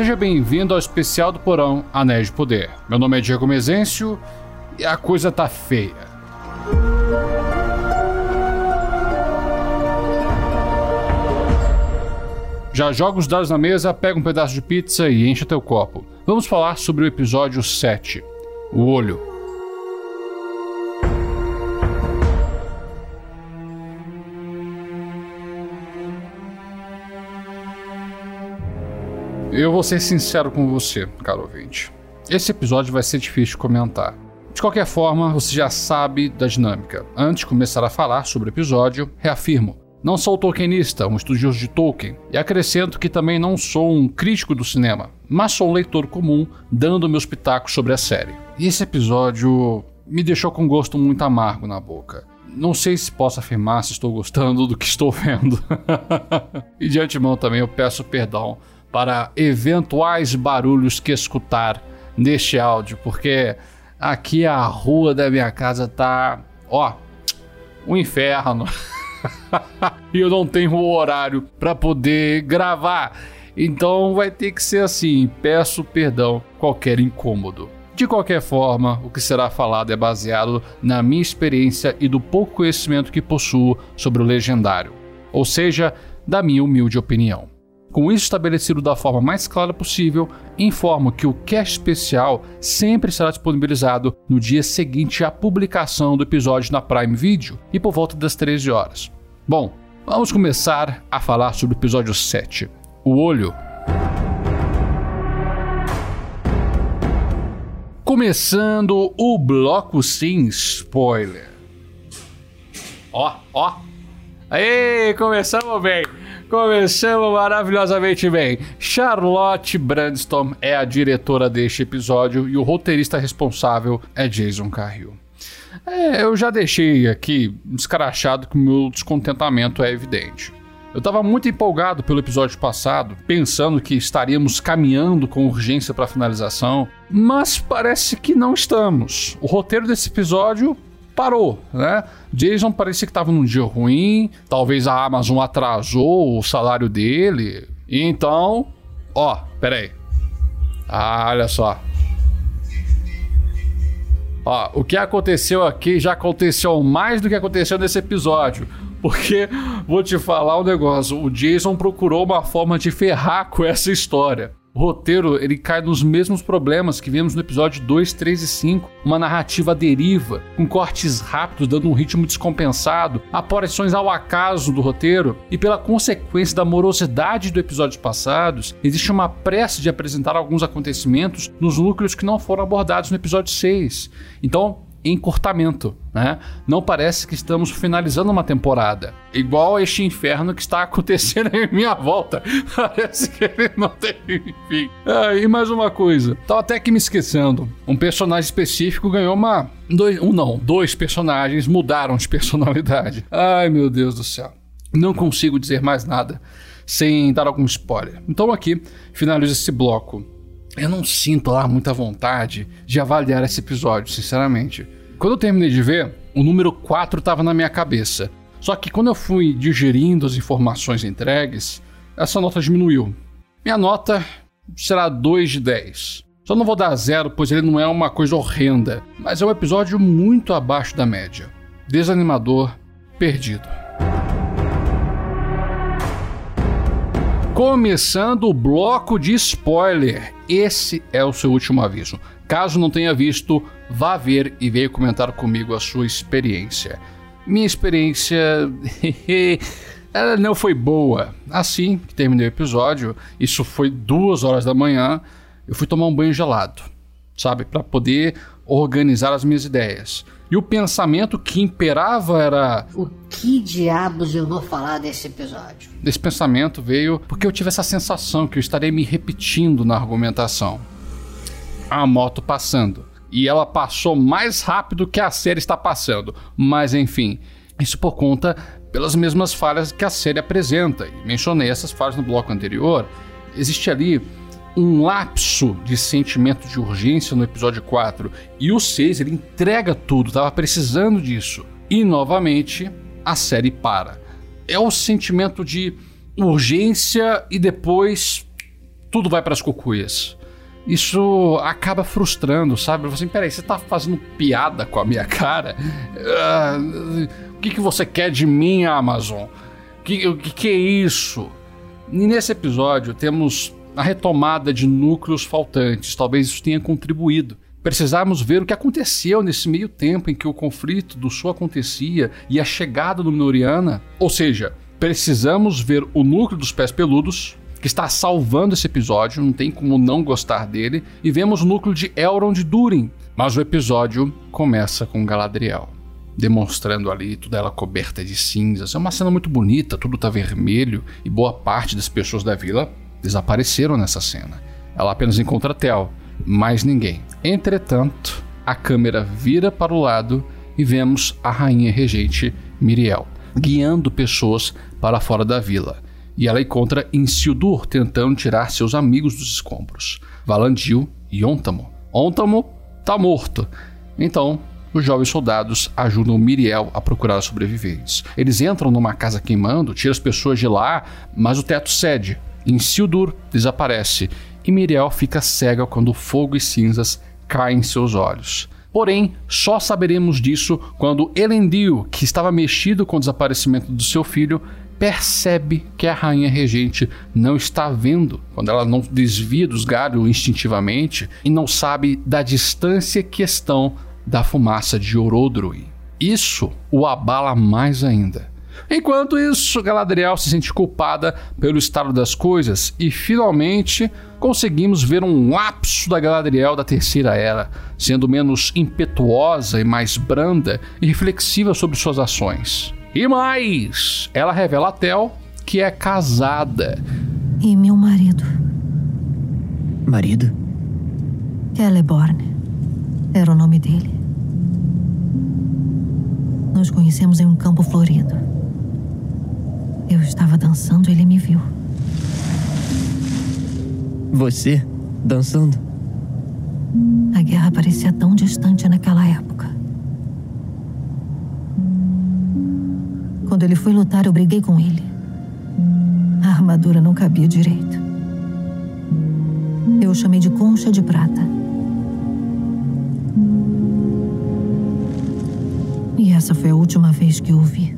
Seja bem-vindo ao especial do Porão Anéis de Poder. Meu nome é Diego Mezencio e a coisa tá feia. Já joga os dados na mesa, pega um pedaço de pizza e enche teu copo. Vamos falar sobre o episódio 7, O Olho. Eu vou ser sincero com você, caro ouvinte. Esse episódio vai ser difícil de comentar. De qualquer forma, você já sabe da dinâmica. Antes de começar a falar sobre o episódio, reafirmo: não sou tolkienista, um estudioso de Tolkien, e acrescento que também não sou um crítico do cinema, mas sou um leitor comum dando meus pitacos sobre a série. E esse episódio me deixou com gosto muito amargo na boca. Não sei se posso afirmar se estou gostando do que estou vendo. e de antemão também eu peço perdão para eventuais barulhos que escutar neste áudio, porque aqui a rua da minha casa tá, ó, um inferno. e eu não tenho horário para poder gravar. Então vai ter que ser assim. Peço perdão qualquer incômodo. De qualquer forma, o que será falado é baseado na minha experiência e do pouco conhecimento que possuo sobre o legendário, ou seja, da minha humilde opinião. Com isso estabelecido da forma mais clara possível, informo que o cast especial sempre será disponibilizado no dia seguinte à publicação do episódio na Prime Video e por volta das 13 horas. Bom, vamos começar a falar sobre o episódio 7, O Olho. Começando o bloco sem spoiler. Ó, ó. Aí, começamos bem. Começamos maravilhosamente bem. Charlotte Brandstorm é a diretora deste episódio e o roteirista responsável é Jason Carril. É, eu já deixei aqui escrachado que o meu descontentamento é evidente. Eu estava muito empolgado pelo episódio passado, pensando que estaríamos caminhando com urgência para a finalização, mas parece que não estamos. O roteiro desse episódio parou, né? Jason parecia que estava num dia ruim, talvez a Amazon atrasou o salário dele. Então, ó, peraí. Ah, olha só. Ó, o que aconteceu aqui já aconteceu mais do que aconteceu nesse episódio. Porque, vou te falar um negócio, o Jason procurou uma forma de ferrar com essa história. O roteiro ele cai nos mesmos problemas que vimos no episódio 2, 3 e 5. Uma narrativa deriva, com cortes rápidos dando um ritmo descompensado, aparições ao acaso do roteiro e pela consequência da morosidade dos episódios passados, existe uma pressa de apresentar alguns acontecimentos nos núcleos que não foram abordados no episódio 6. Então, encurtamento, né? Não parece que estamos finalizando uma temporada. Igual este inferno que está acontecendo em minha volta. Parece que ele não tem fim. Ah, e mais uma coisa. Tava até que me esquecendo. Um personagem específico ganhou uma... Dois, um não, dois personagens mudaram de personalidade. Ai, meu Deus do céu. Não consigo dizer mais nada sem dar algum spoiler. Então aqui finalizo esse bloco eu não sinto lá muita vontade de avaliar esse episódio, sinceramente. Quando eu terminei de ver, o número 4 estava na minha cabeça. Só que quando eu fui digerindo as informações entregues, essa nota diminuiu. Minha nota será 2 de 10. Só não vou dar zero, pois ele não é uma coisa horrenda, mas é um episódio muito abaixo da média. Desanimador, perdido. Começando o bloco de spoiler. Esse é o seu último aviso. Caso não tenha visto, vá ver e venha comentar comigo a sua experiência. Minha experiência. ela não foi boa. Assim que terminei o episódio, isso foi duas horas da manhã, eu fui tomar um banho gelado, sabe? Para poder organizar as minhas ideias. E o pensamento que imperava era: O que diabos eu vou falar desse episódio? Esse pensamento veio porque eu tive essa sensação que eu estarei me repetindo na argumentação. A moto passando. E ela passou mais rápido que a série está passando. Mas enfim, isso por conta pelas mesmas falhas que a série apresenta. E mencionei essas falhas no bloco anterior. Existe ali um lapso de sentimento de urgência no episódio 4 e o 6 ele entrega tudo, tava precisando disso. E novamente a série para. É o sentimento de urgência e depois tudo vai para as cucuias. Isso acaba frustrando, sabe? Você, peraí, você tá fazendo piada com a minha cara? Uh, o que, que você quer de mim, Amazon? O que, que, que é isso? E nesse episódio temos a retomada de núcleos faltantes. Talvez isso tenha contribuído. Precisamos ver o que aconteceu nesse meio tempo em que o conflito do Sul acontecia e a chegada do Minoriana. Ou seja, precisamos ver o núcleo dos pés peludos, que está salvando esse episódio, não tem como não gostar dele, e vemos o núcleo de Elrond Durin. Mas o episódio começa com Galadriel, demonstrando ali toda ela coberta de cinzas. É uma cena muito bonita, tudo está vermelho e boa parte das pessoas da vila desapareceram nessa cena. Ela apenas encontra Tel, mais ninguém. Entretanto, a câmera vira para o lado e vemos a rainha regente Miriel guiando pessoas para fora da vila e ela encontra Insildur tentando tirar seus amigos dos escombros, Valandil e Ontamo. Ontamo está morto. Então, os jovens soldados ajudam Miriel a procurar sobreviventes. Eles entram numa casa queimando, tiram as pessoas de lá, mas o teto cede. Insildur desaparece e Miriel fica cega quando fogo e cinzas caem em seus olhos. Porém, só saberemos disso quando Elendil, que estava mexido com o desaparecimento do seu filho, percebe que a rainha regente não está vendo, quando ela não desvia dos galhos instintivamente e não sabe da distância que estão da fumaça de Orodrui. Isso o abala mais ainda. Enquanto isso, Galadriel se sente culpada pelo estado das coisas e finalmente conseguimos ver um lapso da Galadriel da Terceira Era, sendo menos impetuosa e mais branda e reflexiva sobre suas ações. E mais, ela revela a Tel que é casada. E meu marido? Marido? Celeborn. Era o nome dele. Nos conhecemos em um campo florido. Eu estava dançando e ele me viu. Você? Dançando? A guerra parecia tão distante naquela época. Quando ele foi lutar, eu briguei com ele. A armadura não cabia direito. Eu o chamei de concha de prata. E essa foi a última vez que eu o vi.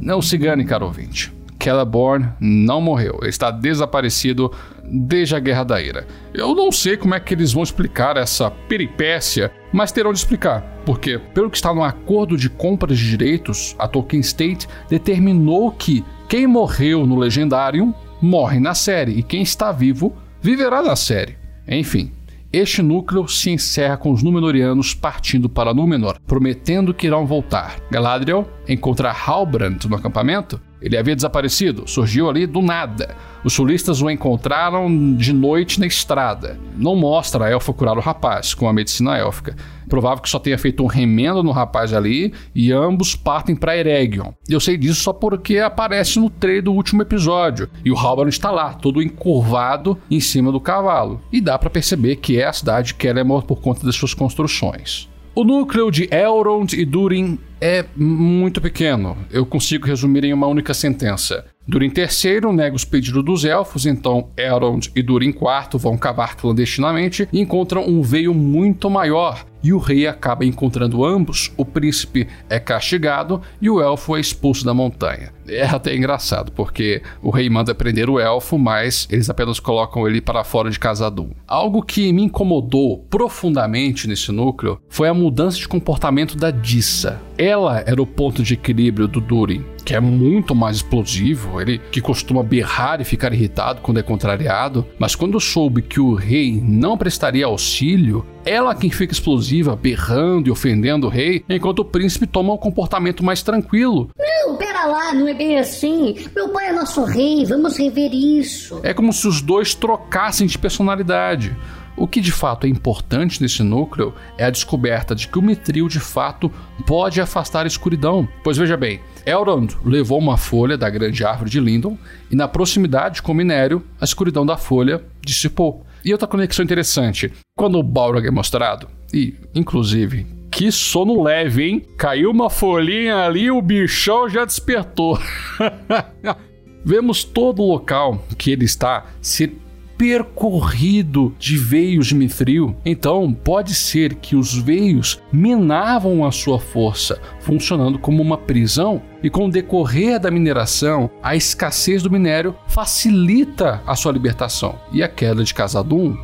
Não se engane, caro ouvinte. Celeborn não morreu. Está desaparecido desde a Guerra da Ira. Eu não sei como é que eles vão explicar essa peripécia, mas terão de explicar, porque, pelo que está no acordo de compra de direitos, a Tolkien State determinou que quem morreu no Legendarium morre na série e quem está vivo viverá na série. Enfim, este núcleo se encerra com os Númenóreanos partindo para Númenor, prometendo que irão voltar. Galadriel encontra Halbrand no acampamento. Ele havia desaparecido, surgiu ali do nada. Os sulistas o encontraram de noite na estrada. Não mostra a elfa curar o rapaz com a medicina élfica. Provável que só tenha feito um remendo no rapaz ali e ambos partem para Eregion. Eu sei disso só porque aparece no trailer do último episódio e o Halbrand está lá, todo encurvado em cima do cavalo. E dá para perceber que é a cidade de Kelemor por conta das suas construções. O núcleo de Elrond e Durin é muito pequeno. Eu consigo resumir em uma única sentença. Durin III nega os pedidos dos elfos, então Elrond e Durin IV vão cavar clandestinamente e encontram um veio muito maior, e o rei acaba encontrando ambos. O príncipe é castigado e o elfo é expulso da montanha. É até engraçado, porque o rei manda prender o elfo, mas eles apenas colocam ele para fora de Casadum. Algo que me incomodou profundamente nesse núcleo foi a mudança de comportamento da Dissa. Ela era o ponto de equilíbrio do Durin que é muito mais explosivo, ele que costuma berrar e ficar irritado quando é contrariado, mas quando soube que o rei não prestaria auxílio, ela quem fica explosiva, berrando e ofendendo o rei, enquanto o príncipe toma um comportamento mais tranquilo. Não, pera lá, não é bem assim. Meu pai é nosso rei, vamos rever isso. É como se os dois trocassem de personalidade. O que de fato é importante nesse núcleo é a descoberta de que o Mitril de fato pode afastar a escuridão. Pois veja bem, Elrond levou uma folha da grande árvore de Lindon e na proximidade com o minério, a escuridão da folha dissipou. E outra conexão interessante, quando o Balrog é mostrado, e inclusive que sono leve, hein? Caiu uma folhinha ali, o bichão já despertou. Vemos todo o local que ele está se percorrido de veios de mithril. Então, pode ser que os veios minavam a sua força, funcionando como uma prisão, e com o decorrer da mineração, a escassez do minério facilita a sua libertação. E a queda de Casadum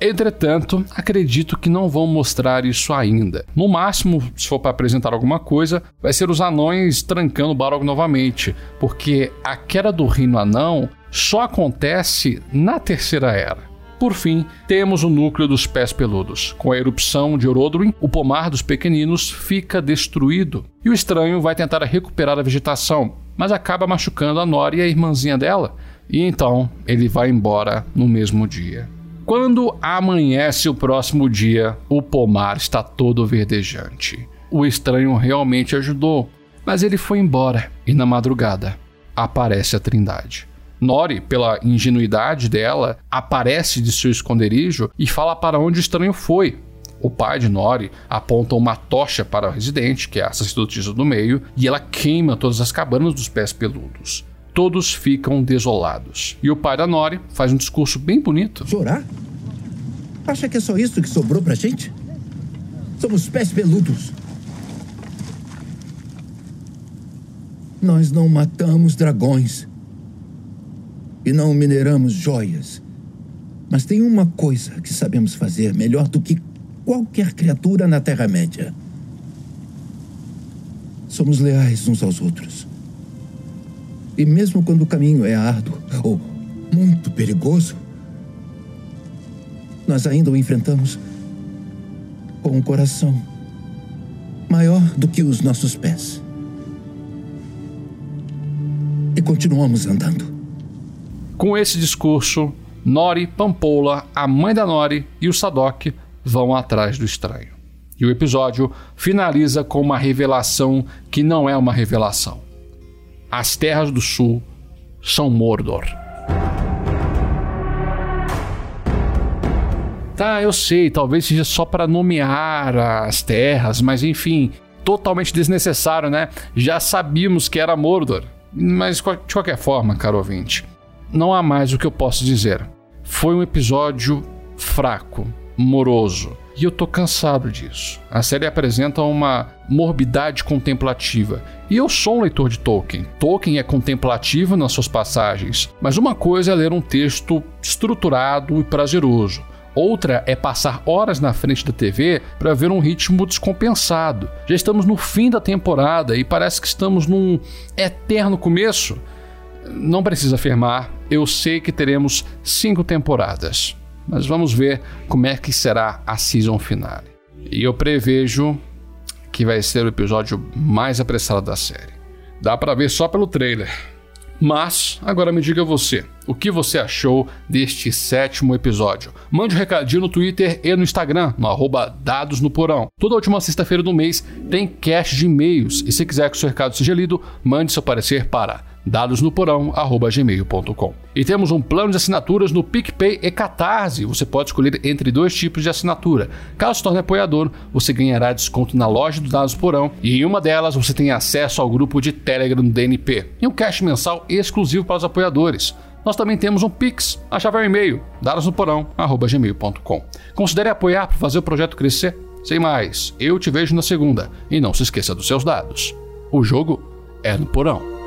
Entretanto, acredito que não vão mostrar isso ainda. No máximo, se for para apresentar alguma coisa, vai ser os anões trancando o Balrog novamente, porque a queda do reino anão só acontece na Terceira Era. Por fim, temos o núcleo dos pés peludos. Com a erupção de Orodruin, o pomar dos pequeninos fica destruído e o estranho vai tentar recuperar a vegetação, mas acaba machucando a Nora e a irmãzinha dela, e então ele vai embora no mesmo dia. Quando amanhece o próximo dia, o pomar está todo verdejante. O estranho realmente ajudou, mas ele foi embora e na madrugada aparece a Trindade. Nori, pela ingenuidade dela, aparece de seu esconderijo e fala para onde o estranho foi. O pai de Nori aponta uma tocha para o residente, que é a sacerdotisa do meio, e ela queima todas as cabanas dos pés peludos todos ficam desolados. E o pai da Nori faz um discurso bem bonito. Chorar? Acha que é só isso que sobrou pra gente? Somos pés peludos. Nós não matamos dragões. E não mineramos joias. Mas tem uma coisa que sabemos fazer melhor do que qualquer criatura na Terra-média. Somos leais uns aos outros. E mesmo quando o caminho é árduo ou muito perigoso, nós ainda o enfrentamos com um coração maior do que os nossos pés. E continuamos andando. Com esse discurso, Nori, Pampola, a mãe da Nori e o Sadok vão atrás do estranho. E o episódio finaliza com uma revelação que não é uma revelação. As terras do sul são Mordor. Tá, eu sei, talvez seja só para nomear as terras, mas enfim, totalmente desnecessário, né? Já sabíamos que era Mordor. Mas de qualquer forma, caro ouvinte, não há mais o que eu posso dizer. Foi um episódio fraco, moroso e eu tô cansado disso. A série apresenta uma morbidade contemplativa. E eu sou um leitor de Tolkien. Tolkien é contemplativo nas suas passagens, mas uma coisa é ler um texto estruturado e prazeroso. Outra é passar horas na frente da TV para ver um ritmo descompensado. Já estamos no fim da temporada e parece que estamos num eterno começo. Não precisa afirmar, eu sei que teremos cinco temporadas mas vamos ver como é que será a season finale. E eu prevejo que vai ser o episódio mais apressado da série. Dá para ver só pelo trailer. Mas, agora me diga você, o que você achou deste sétimo episódio? Mande um recadinho no Twitter e no Instagram, no arroba Dados no Porão. Toda última sexta-feira do mês tem cache de e-mails, e se quiser que o seu recado seja lido, mande seu parecer para dadosnoporão.gmail.com. E temos um plano de assinaturas no PicPay e Catarse. Você pode escolher entre dois tipos de assinatura. Caso se torne apoiador, você ganhará desconto na loja do Dados Porão e em uma delas você tem acesso ao grupo de Telegram do DNP e um cash mensal exclusivo para os apoiadores. Nós também temos um Pix, a chave é o e-mail, dadosnoporão.gmail.com. Considere apoiar para fazer o projeto crescer. Sem mais, eu te vejo na segunda e não se esqueça dos seus dados. O jogo é no porão.